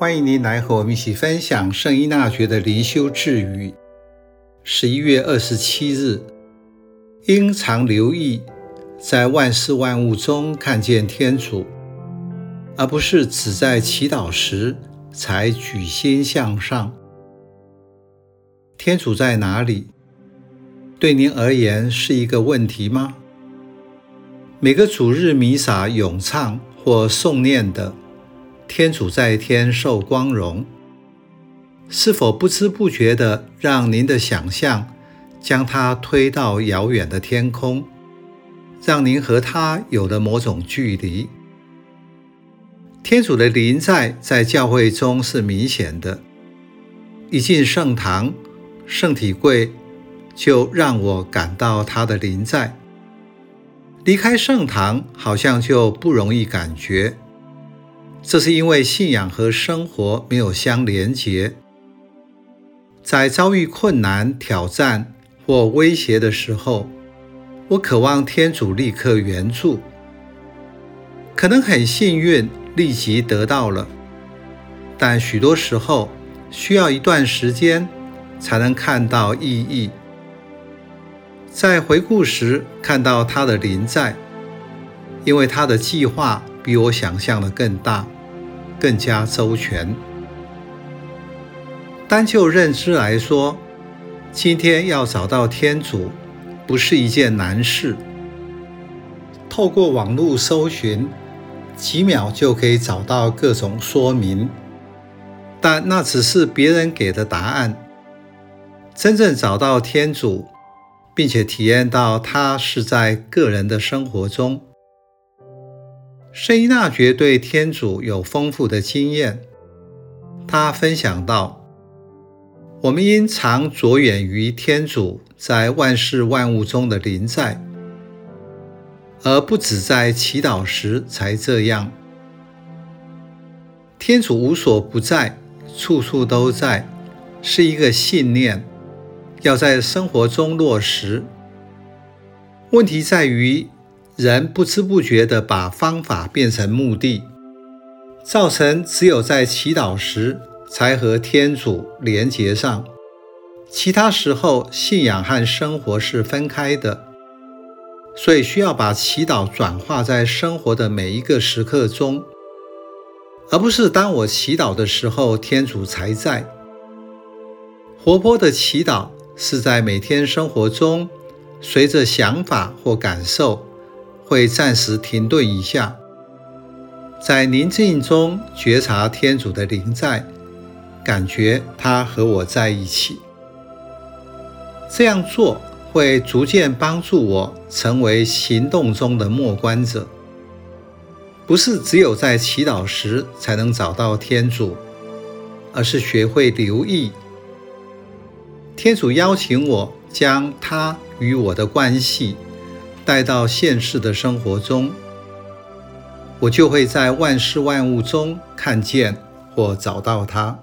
欢迎您来和我们一起分享圣依纳爵的灵修智语。十一月二十七日，应常留意在万事万物中看见天主，而不是只在祈祷时才举心向上。天主在哪里？对您而言是一个问题吗？每个主日弥撒咏唱或诵念的。天主在天受光荣，是否不知不觉地让您的想象将他推到遥远的天空，让您和他有了某种距离？天主的临在在教会中是明显的，一进圣堂，圣体柜就让我感到他的临在；离开圣堂，好像就不容易感觉。这是因为信仰和生活没有相连结，在遭遇困难、挑战或威胁的时候，我渴望天主立刻援助。可能很幸运，立即得到了，但许多时候需要一段时间才能看到意义。在回顾时看到他的临在，因为他的计划。比我想象的更大，更加周全。单就认知来说，今天要找到天主不是一件难事。透过网络搜寻，几秒就可以找到各种说明，但那只是别人给的答案。真正找到天主，并且体验到他是在个人的生活中。圣依纳爵对天主有丰富的经验。他分享道：“我们应常着眼于天主在万事万物中的临在，而不只在祈祷时才这样。天主无所不在，处处都在，是一个信念，要在生活中落实。问题在于。”人不知不觉地把方法变成目的，造成只有在祈祷时才和天主连结上，其他时候信仰和生活是分开的。所以需要把祈祷转化在生活的每一个时刻中，而不是当我祈祷的时候天主才在。活泼的祈祷是在每天生活中，随着想法或感受。会暂时停顿一下，在宁静中觉察天主的临在，感觉他和我在一起。这样做会逐渐帮助我成为行动中的默观者，不是只有在祈祷时才能找到天主，而是学会留意。天主邀请我将他与我的关系。带到现世的生活中，我就会在万事万物中看见或找到它。